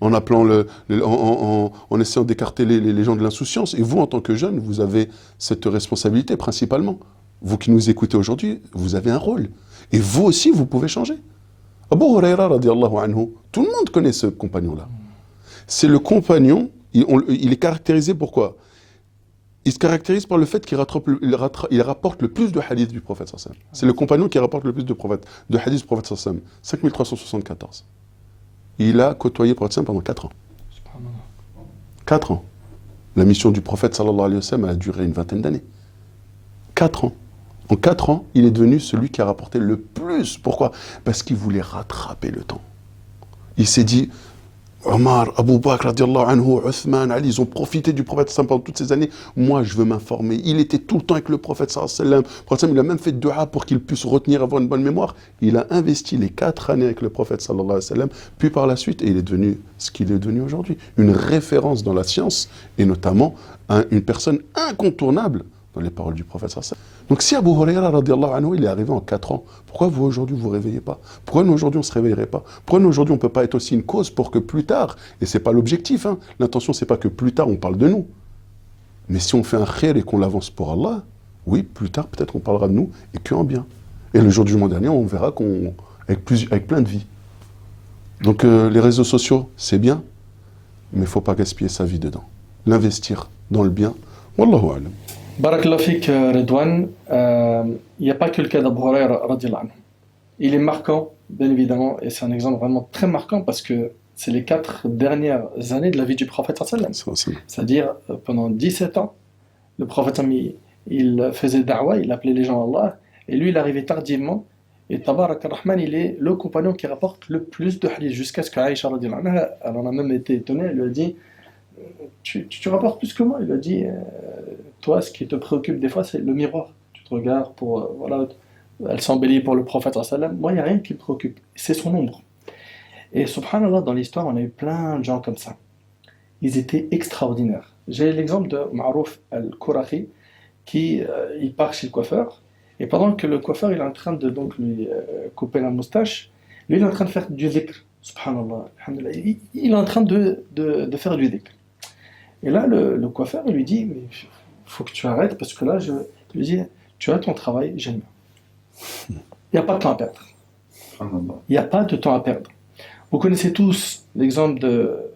en appelant en, essayant d'écarter les, gens de l'insouciance. Et vous, en tant que jeune, vous avez cette responsabilité principalement. Vous qui nous écoutez aujourd'hui, vous avez un rôle. Et vous aussi, vous pouvez changer. Abu Huraira, anhu, tout le monde connaît ce compagnon-là. C'est le compagnon, il, est caractérisé pourquoi il se caractérise par le fait qu'il il, rapporte le plus de hadiths du prophète. C'est le compagnon qui rapporte le plus de, de hadiths du prophète. 5374 il a côtoyé prophète pendant 4 ans. 4 ans. La mission du prophète sallallahu alayhi wa a duré une vingtaine d'années. 4 ans. En 4 ans, il est devenu celui qui a rapporté le plus. Pourquoi? Parce qu'il voulait rattraper le temps. Il s'est dit, Omar, Abu Bakr, anhu, Uthman, Ali, ils ont profité du prophète pendant toutes ces années. Moi, je veux m'informer. Il était tout le temps avec le prophète sallam. Il a même fait dua pour qu'il puisse retenir, avoir une bonne mémoire. Il a investi les quatre années avec le prophète sallam. Puis par la suite, il est devenu ce qu'il est devenu aujourd'hui. Une référence dans la science et notamment un- une personne incontournable dans les paroles du prophète. Donc si Abu Huraira, anhu, il est arrivé en quatre ans, pourquoi vous aujourd'hui vous réveillez pas? Pourquoi nous aujourd'hui on se réveillerait pas? Pourquoi nous aujourd'hui on peut pas être aussi une cause pour que plus tard, et c'est pas l'objectif, hein, l'intention c'est pas que plus tard on parle de nous, mais si on fait un khair et qu'on l'avance pour Allah, oui, plus tard peut-être on parlera de nous et que en bien. Et le jour du jugement dernier, on verra qu'on avec, avec plein de vie. Donc euh, les réseaux sociaux, c'est bien, mais il faut pas gaspiller sa vie dedans. L'investir dans le bien. Wallahu alam. Barakallah fik, euh, Redouane. Euh, Il n'y a pas que le cas d'Abu Huraira. Il est marquant, bien évidemment, et c'est un exemple vraiment très marquant parce que c'est les quatre dernières années de la vie du prophète C'est-à-dire, euh, pendant 17 ans, le prophète, il, il faisait da'wa, il appelait les gens à Allah, et lui, il arrivait tardivement. Et Tabarak ar-Rahman, il est le compagnon qui rapporte le plus de hadiths, jusqu'à ce anha, elle en a même été étonnée, elle lui a dit tu, tu, rapportes plus que moi. Il a dit euh, Toi, ce qui te préoccupe des fois, c'est le miroir. Tu te regardes pour. euh, voilà, elle s'embellit pour le prophète, moi, il n'y a rien qui me préoccupe, c'est son ombre. Et subhanallah, dans l'histoire, on a eu plein de gens comme ça ils étaient extraordinaires. J'ai l'exemple de Marouf al-Kourahi qui euh, il part chez le coiffeur et pendant que le coiffeur il est en train de donc lui couper la moustache, lui il est en train de faire du dhikr. Subhanallah. Il, il est en train de, de, de faire du dhikr. Et là le, le coiffeur il lui dit mais faut que tu arrêtes parce que là je lui dis tu as ton travail, j'aime. Il n'y a pas de temps à perdre. Il n'y a pas de temps à perdre. Vous connaissez tous l'exemple de.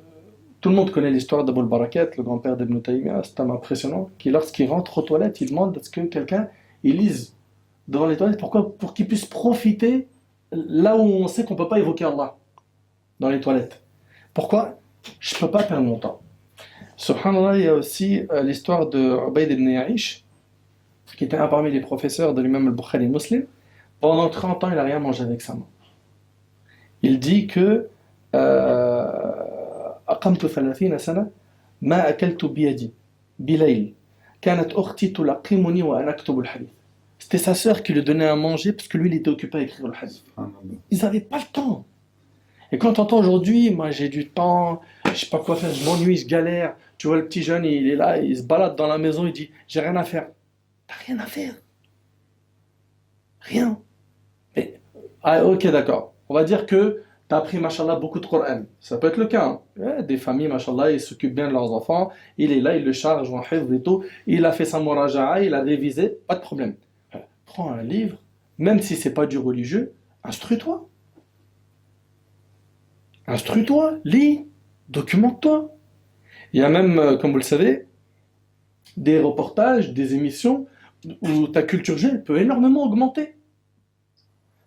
Tout le monde connaît l'histoire d'Abul Barakat, le grand-père d'Ibn Taymiyyah, c'est un homme impressionnant, qui lorsqu'il rentre aux toilettes, il demande à ce que quelqu'un il lise devant les toilettes. Pourquoi Pour qu'il puisse profiter là où on sait qu'on ne peut pas évoquer Allah, dans les toilettes. Pourquoi? Je ne peux pas perdre mon temps. Subhanallah, il y a aussi euh, l'histoire de Ubayd ibn Ya'ish, qui était un parmi les professeurs de l'imam al-Bukhari muslim. Pendant 30 ans, il n'a rien mangé avec sa main. Il dit que أقمت ثلاثين سنة ما أكلت بيدي بليل كانت أختي تلقمني وأنا أكتب الحديث C'était sa sœur qui lui donnait à manger parce que lui il était occupé à écrire le hadith. Ils n'avaient pas le temps. Et quand t'entends aujourd'hui, moi j'ai du temps, je sais pas quoi faire, je m'ennuie, je galère. tu vois le petit jeune, il est là, il se balade dans la maison, il dit j'ai rien à faire. T'as rien à faire. Rien. Mais, ah, ok, d'accord. On va dire que tu as appris, machallah, beaucoup de Coran. Ça peut être le cas. hein. Des familles, machallah, ils s'occupent bien de leurs enfants. Il est là, il le charge en hifz et tout. Il a fait sa muraja'a, il a révisé, pas de problème. Euh, Prends un livre, même si c'est pas du religieux, instruis-toi. Instruis-toi, lis, documente-toi. Il y a même, euh, comme vous le savez, des reportages, des émissions où ta culture G peut énormément augmenter.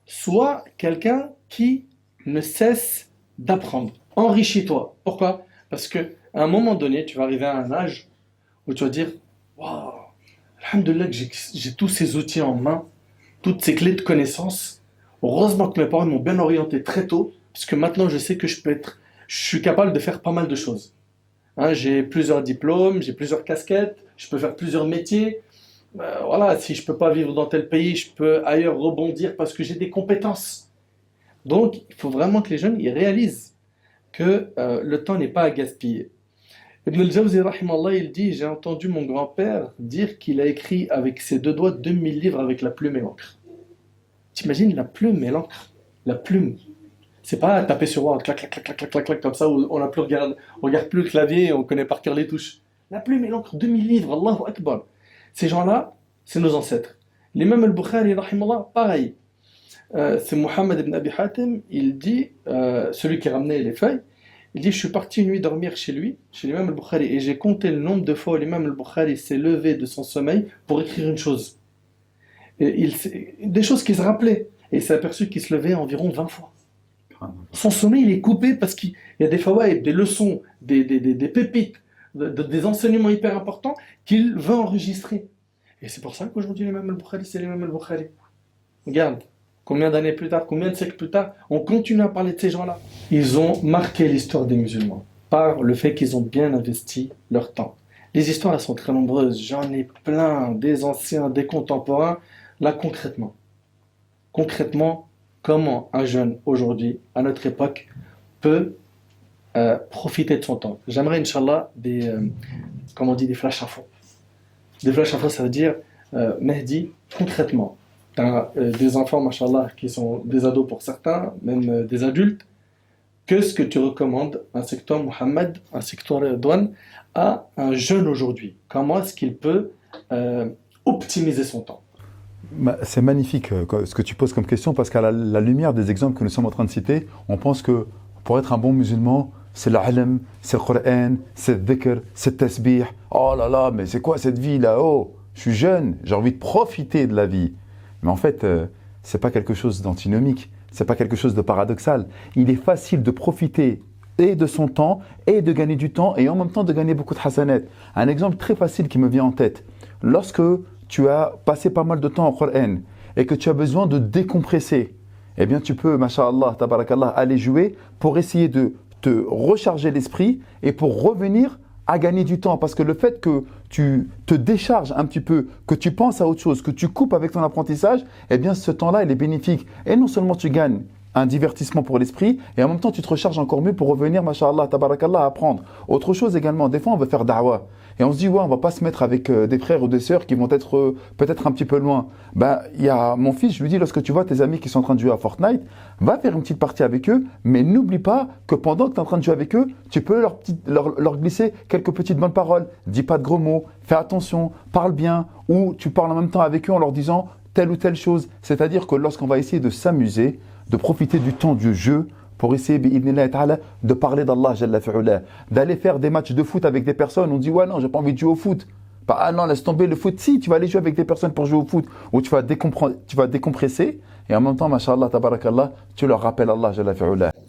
Sois quelqu'un qui ne cesse d'apprendre. Enrichis-toi. Pourquoi? Parce que à un moment donné, tu vas arriver à un âge où tu vas dire Waouh, Alhamdulillah que j'ai- tous ces outils en main, toutes ces clés de connaissances. Heureusement que mes parents m'ont bien orienté très tôt, parce que maintenant je sais que je peux être, je suis capable de faire pas mal de choses. Hein, j'ai plusieurs diplômes, j'ai plusieurs casquettes, je peux faire plusieurs métiers. Euh, voilà, si je peux pas vivre dans tel pays, je peux ailleurs rebondir parce que j'ai des compétences. Donc, il faut vraiment que les jeunes ils réalisent que euh, le temps n'est pas à gaspiller. Ibn al-Jawzi, il dit J'ai entendu mon grand-père dire qu'il a écrit avec ses deux doigts 2000 livres avec la plume et l'encre. T'imagines la plume et l'encre? La plume. C'est pas taper sur Word, clac, clac, clac, clac, clac, clac, comme ça, où on n'a plus regarde, on regarde plus le clavier on connaît par cœur les touches. La plume et l'encre, 2000 livres, Allahu Akbar. Ces gens-là, c'est nos ancêtres. L'imam al-Bukhari, pareil. Euh, c'est Mohammed ibn Abi Hatim, il dit, euh, celui qui ramenait les feuilles, il dit Je suis parti une nuit dormir chez lui, chez l'imam al-Bukhari, et j'ai compté le nombre de fois où l'imam al-Bukhari s'est levé de son sommeil pour écrire une chose. Des choses qu'il se rappelait. Et il s'est aperçu qu'il se levait environ 20 fois. Son sommeil, il est coupé parce qu'il y a des fawaïd, des leçons, des, des, des, pépites, de- de- des enseignements hyper importants qu'il veut enregistrer. Et c'est pour ça qu'aujourd'hui, l'imam al-Bukhari, c'est l'imam al-Bukhari. Regarde, combien d'années plus tard, combien de siècles plus tard, on continue à parler de ces gens-là. Ils ont marqué l'histoire des musulmans par le fait qu'ils ont bien investi leur temps. Les histoires, elles sont très nombreuses. J'en ai plein, des anciens, des contemporains. Là, concrètement, concrètement, comment un jeune aujourd'hui, à notre époque, peut euh, profiter de son temps J'aimerais, Inch'Allah, des, euh, comment on dit, des flashs infos. Des flashs infos, ça veut dire, euh, Mehdi, concrètement, tu as des enfants, machallah, qui sont des ados pour certains, même des adultes. Qu'est-ce que tu recommandes, un secteur Mohamed, un secteur Douane, à un jeune aujourd'hui? Comment est-ce qu'il peut euh, optimiser son temps? C'est magnifique euh, ce que tu poses comme question parce qu'à la, lumière des exemples que nous sommes en train de citer, on pense que pour être un bon musulman, c'est l'alm, c'est le Coran, c'est le dhikr, c'est le tasbih. Oh là là, mais c'est quoi cette vie là Oh, je suis jeune, j'ai envie de profiter de la vie. Mais en fait, euh, c'est pas quelque chose d'antinomique, c'est pas quelque chose de paradoxal. Il est facile de profiter et de son temps, et de gagner du temps, et en même temps de gagner beaucoup de hasanat. Un exemple très facile qui me vient en tête. Lorsque tu as passé pas mal de temps en Coran, et que tu as besoin de décompresser, eh bien tu peux, masha'Allah, tabarakallah, aller jouer pour essayer de te recharger l'esprit et pour revenir à gagner du temps. Parce que le fait que tu te décharges un petit peu, que tu penses à autre chose, que tu coupes avec ton apprentissage, eh bien ce temps-là, il est bénéfique. Et non seulement tu gagnes un divertissement pour l'esprit et en même temps tu te recharges encore mieux pour revenir, mashallah, tabarakallah, à apprendre. Autre chose également, des fois on veut faire da'wah et on se dit ouais on va pas se mettre avec euh, des frères ou des sœurs qui vont être euh, peut-être un petit peu loin. Ben il y a mon fils, je lui dis lorsque tu vois tes amis qui sont en train de jouer à Fortnite, va faire une petite partie avec eux, mais n'oublie pas que pendant que tu es en train de jouer avec eux, tu peux leur, leur, leur glisser quelques petites bonnes paroles. Dis pas de gros mots, fais attention, parle bien ou tu parles en même temps avec eux en leur disant telle ou telle chose. C'est-à-dire que lorsqu'on va essayer de s'amuser, de profiter du temps du jeu pour essayer de parler d'Allah, d'aller faire des matchs de foot avec des personnes. On dit, ouais, non, j'ai pas envie de jouer au foot. Bah, ah non, laisse tomber le foot. Si, tu vas aller jouer avec des personnes pour jouer au foot, où tu vas, décompresser, et en même temps, mashallah, tabarakallah, tu leur rappelles Allah,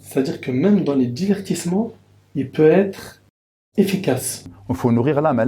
C'est-à-dire que même dans les divertissements, il peut être efficace. Il faut nourrir l'âme,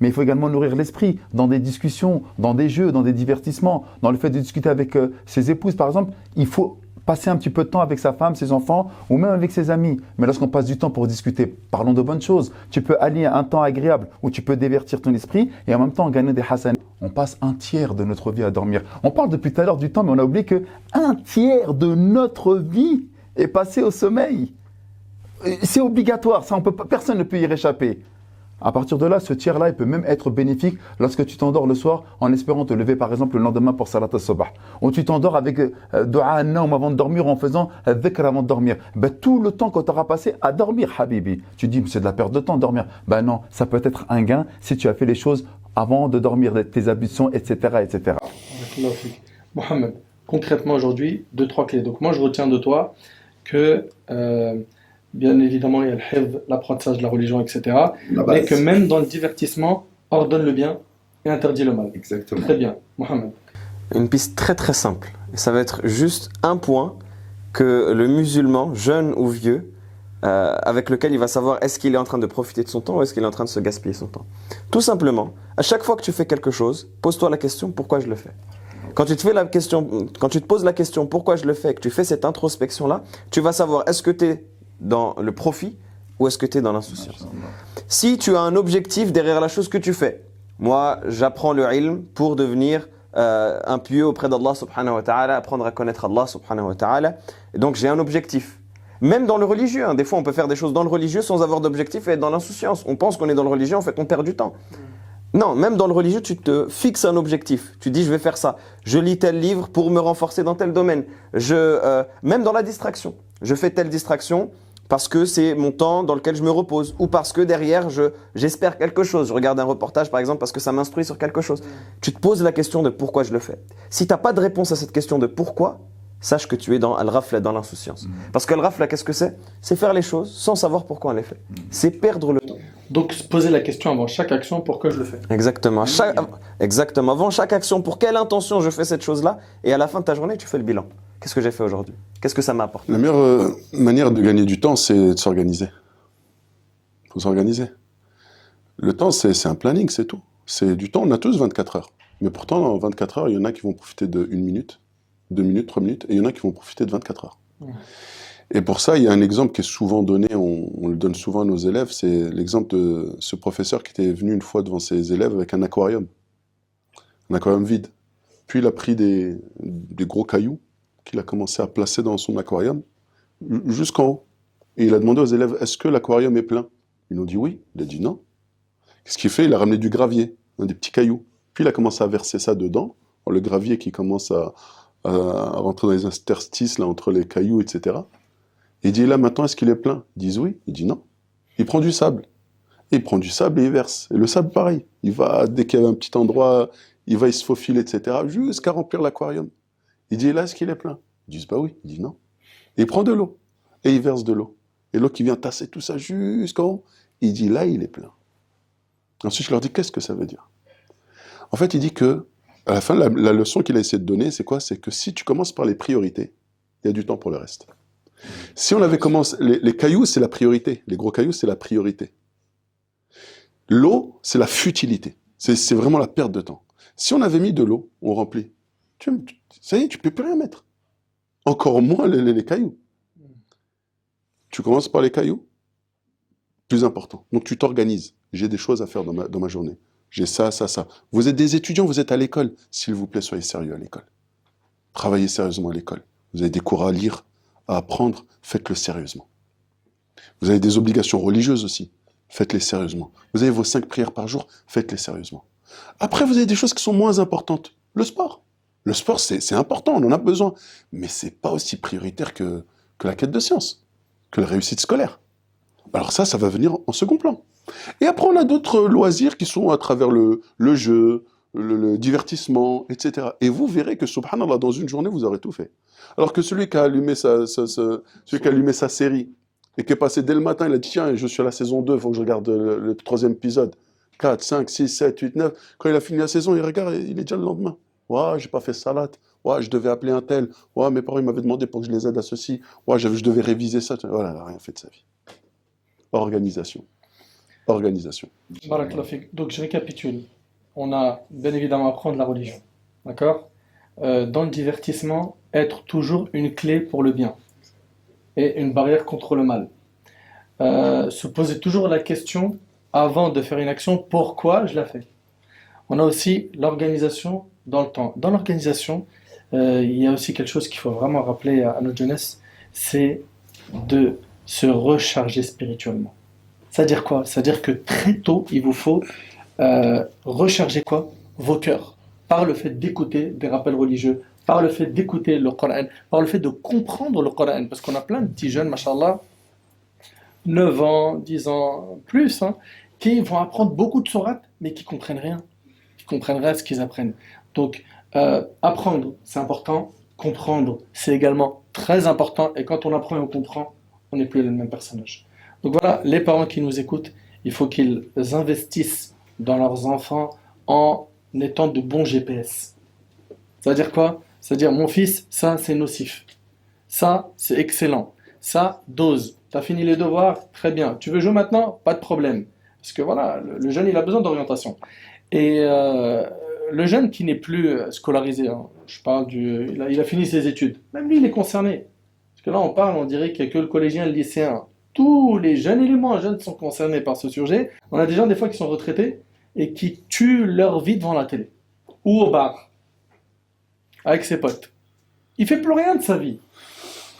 mais il faut également nourrir l'esprit dans des discussions, dans des jeux, dans des divertissements, dans le fait de discuter avec euh, ses épouses, par exemple. Il faut passer un petit peu de temps avec sa femme, ses enfants, ou même avec ses amis. Mais lorsqu'on passe du temps pour discuter, parlons de bonnes choses. Tu peux allier un temps agréable où tu peux divertir ton esprit et en même temps gagner des hasan. On passe un tiers de notre vie à dormir. On parle depuis tout à l'heure du temps, mais on a oublié que un tiers de notre vie est passé au sommeil. C'est obligatoire, ça, on peut personne ne peut y réchapper. À partir de là, ce tiers-là, il peut même être bénéfique lorsque tu t'endors le soir en espérant te lever, par exemple, le lendemain pour Salat al-Sabah. Ou tu t'endors avec euh, Dua avant de dormir en faisant euh, Dhikr avant de dormir. Ben, tout le temps que tu auras passé à dormir, Habibi. Tu dis, c'est de la perte de temps, dormir. Ben non, ça peut être un gain si tu as fait les choses avant de dormir, tes habitudes, etc., etc. Mohamed, concrètement aujourd'hui, deux, trois clés. Donc moi, je retiens de toi que... Euh, bien évidemment, il y a l'apprentissage de la religion, etc. Mais que même dans le divertissement, ordonne le bien et interdit le mal. Exactement. Très bien. Mohamed. Une piste très très simple. Et ça va être juste un point que le musulman, jeune ou vieux, euh, avec lequel il va savoir est-ce qu'il est en train de profiter de son temps ou est-ce qu'il est en train de se gaspiller son temps. Tout simplement, à chaque fois que tu fais quelque chose, pose-toi la question pourquoi je le fais? Quand tu te fais la question, quand tu te poses la question pourquoi je le fais, que tu fais cette introspection là, tu vas savoir est-ce que tu es dans le profit ou est-ce que tu es dans l'insouciance? Si tu as un objectif derrière la chose que tu fais, moi j'apprends le ilm pour devenir euh, un pieux auprès d'Allah subhanahu wa ta'ala, apprendre à connaître Allah subhanahu wa ta'ala, donc j'ai un objectif. Même dans le religieux, hein. des fois on peut faire des choses dans le religieux sans avoir d'objectif et être dans l'insouciance. On pense qu'on est dans le religieux, en fait on perd du temps. Non, même dans le religieux, tu te fixes un objectif. Tu dis, je vais faire ça. Je lis tel livre pour me renforcer dans tel domaine. Je, euh, même dans la distraction, je fais telle distraction parce que c'est mon temps dans lequel je me repose, ou parce que derrière, je, j'espère quelque chose. Je regarde un reportage, par exemple, parce que ça m'instruit sur quelque chose. Tu te poses la question de pourquoi je le fais. Si tu n'as pas de réponse à cette question de pourquoi, sache que tu es dans al-rafla, dans l'insouciance. Mm. Parce que al-rafla, qu'est-ce que c'est? C'est faire les choses sans savoir pourquoi on les fait. Mm. C'est perdre le temps. Donc se poser la question avant chaque action, pourquoi je le fais Exactement. Exactement. Avant chaque action, pour quelle intention je fais cette chose-là? Et à la fin de ta journée, tu fais le bilan. Qu'est-ce que j'ai fait aujourd'hui? Qu'est-ce que ça m'apporte La meilleure euh, manière de gagner du temps, c'est de s'organiser. Il faut s'organiser. Le temps, c'est un planning, c'est tout. C'est du temps, on a tous 24 heures. Mais pourtant, dans 24 heures, il y en a qui vont profiter de une minute, 2 minutes, 3 minutes, et il y en a qui vont profiter de 24 heures. Et pour ça, il y a un exemple qui est souvent donné, on, on le donne souvent à nos élèves, c'est l'exemple de ce professeur qui était venu une fois devant ses élèves avec un aquarium, un aquarium vide. Puis il a pris des, des gros cailloux qu'il a commencé à placer dans son aquarium jusqu'en haut. Et il a demandé aux élèves, est-ce que l'aquarium est plein? Ils ont dit oui. Il a dit non. Qu'est-ce qu'il fait? Il a ramené du gravier, hein, des petits cailloux. Puis il a commencé à verser ça dedans. Le gravier qui commence à, rentrer dans les interstices là, entre les cailloux, etc. Et il dit là maintenant, est-ce qu'il est plein? Ils disent oui. Il dit non. Il prend du sable. Il prend du sable et il verse. Et le sable, pareil. Il va, dès qu'il y a un petit endroit, il va, il se faufile, etc. Jusqu'à remplir l'aquarium. Il dit là, est-ce qu'il est plein Ils disent bah oui. Il dit non. Il prend de l'eau. Et il verse de l'eau. Et l'eau qui vient tasser tout ça jusqu'en haut. Il dit là, il est plein. Ensuite, je leur dis qu'est-ce que ça veut dire? En fait, il dit que, à la fin, la, leçon qu'il a essayé de donner, c'est quoi? C'est que si tu commences par les priorités, il y a du temps pour le reste. Si on avait commencé, les, cailloux, c'est la priorité. Les gros cailloux, c'est la priorité. L'eau, c'est la futilité. C'est vraiment la perte de temps. Si on avait mis de l'eau, on remplit. Tu, ça y est, tu peux plus rien mettre. Encore moins les, cailloux. Tu commences par les cailloux, plus important. Donc tu t'organises. J'ai des choses à faire dans ma journée. J'ai ça, ça, ça. Vous êtes des étudiants, vous êtes à l'école. S'il vous plaît, soyez sérieux à l'école. Travaillez sérieusement à l'école. Vous avez des cours à lire, à apprendre, faites-le sérieusement. Vous avez des obligations religieuses aussi, faites-les sérieusement. Vous avez vos cinq prières par jour, faites-les sérieusement. Après, vous avez des choses qui sont moins importantes. Le sport. Le sport, c'est important, on en a besoin. Mais c'est pas aussi prioritaire que, la quête de science, que la réussite scolaire. Alors ça, ça va venir en second plan. Et après, on a d'autres loisirs qui sont à travers le, jeu, le, divertissement, etc. Et vous verrez que, subhanallah, dans une journée, vous aurez tout fait. Alors que celui qui a allumé sa, sa- sa- celui qui a allumé sa série et qui est passé dès le matin, il a dit Tiens, je suis à la saison 2, il faut que je regarde le, le troisième épisode. 4, 5, 6, 7, 8, 9. Quand il a fini la saison, il regarde, il est déjà le lendemain. Ouais, j'ai pas fait salat. Ouais, je devais appeler un tel. Ouais, mes parents m'avaient demandé pour que je les aide à ceci. Ouais, je, devais réviser ça. Voilà, il n'a rien fait de sa vie. Organisation. Organisation. Donc je récapitule. On a bien évidemment apprendre la religion. D'accord? Euh, Dans le divertissement, être toujours une clé pour le bien et une barrière contre le mal. Euh, se poser toujours la question avant de faire une action, pourquoi je la fais? On a aussi l'organisation dans le temps. Dans l'organisation, euh, il y a aussi quelque chose qu'il faut vraiment rappeler à, à notre jeunesse, c'est de se recharger spirituellement. C'est-à-dire quoi? C'est-à-dire que très tôt, il vous faut euh, recharger quoi? Vos cœurs. Par le fait d'écouter des rappels religieux, par le fait d'écouter le Coran, par le fait de comprendre le Coran. Parce qu'on a plein de petits jeunes, machallah, 9 ans, 10 ans, plus, hein, qui vont apprendre beaucoup de sourates, mais qui comprennent rien. Qui comprennent rien à ce qu'ils apprennent. Donc, euh, apprendre, c'est important. Comprendre, c'est également très important. Et quand on apprend et on comprend, on n'est plus le même personnage. Donc voilà, les parents qui nous écoutent, il faut qu'ils investissent dans leurs enfants en étant de bons GPS. C'est-à-dire quoi? C'est-à-dire, mon fils, ça c'est nocif. Ça, c'est excellent. Ça, dose. Tu as fini les devoirs? Très bien. Tu veux jouer maintenant? Pas de problème. Parce que voilà, le, le jeune, il a besoin d'orientation. Et euh, le jeune qui n'est plus euh, scolarisé, hein, je parle du. Il a, fini ses études. Même lui, il est concerné. Parce que là, on parle, on dirait qu'il n'y a que le collégien le lycéen. Tous les jeunes et les moins jeunes sont concernés par ce sujet. On a des gens, des fois, qui sont retraités et qui tuent leur vie devant la télé. Ou au bar. Avec ses potes. Il fait plus rien de sa vie.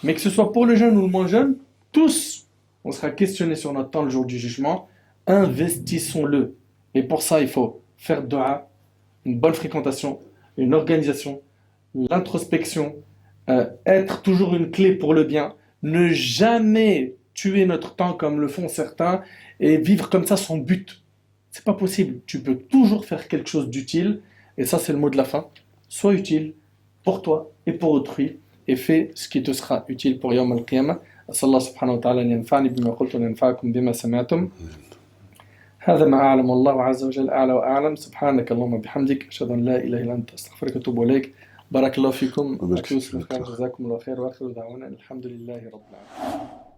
Mais que ce soit pour le jeune ou le moins jeune, tous, on sera questionné sur notre temps le jour du jugement. Investissons-le. Et pour ça, il faut faire dua, une bonne fréquentation, une organisation, l'introspection, euh, être toujours une clé pour le bien, ne jamais tuer notre temps comme le font certains et vivre comme ça sans but. C'est pas possible. Tu peux toujours faire quelque chose d'utile. Et ça, c'est le mot de la fin. Sois utile pour toi et pour autrui et fais ce qui te sera utile pour Yawm al-Qiyamah. أسأل الله سبحانه وتعالى أن ينفعني بما قلت وينفعكم بما سمعتم هذا ما أعلم. والله عز وجل أعلى وأعلم. سبحانك اللهم وبحمدك. أشهد أن لا إله إلا أنت. أستغفرك وأتوب إليك. بارك الله فيكم. جزاكم الله خير. وآخر دعوانا الحمد لله رب العالمين.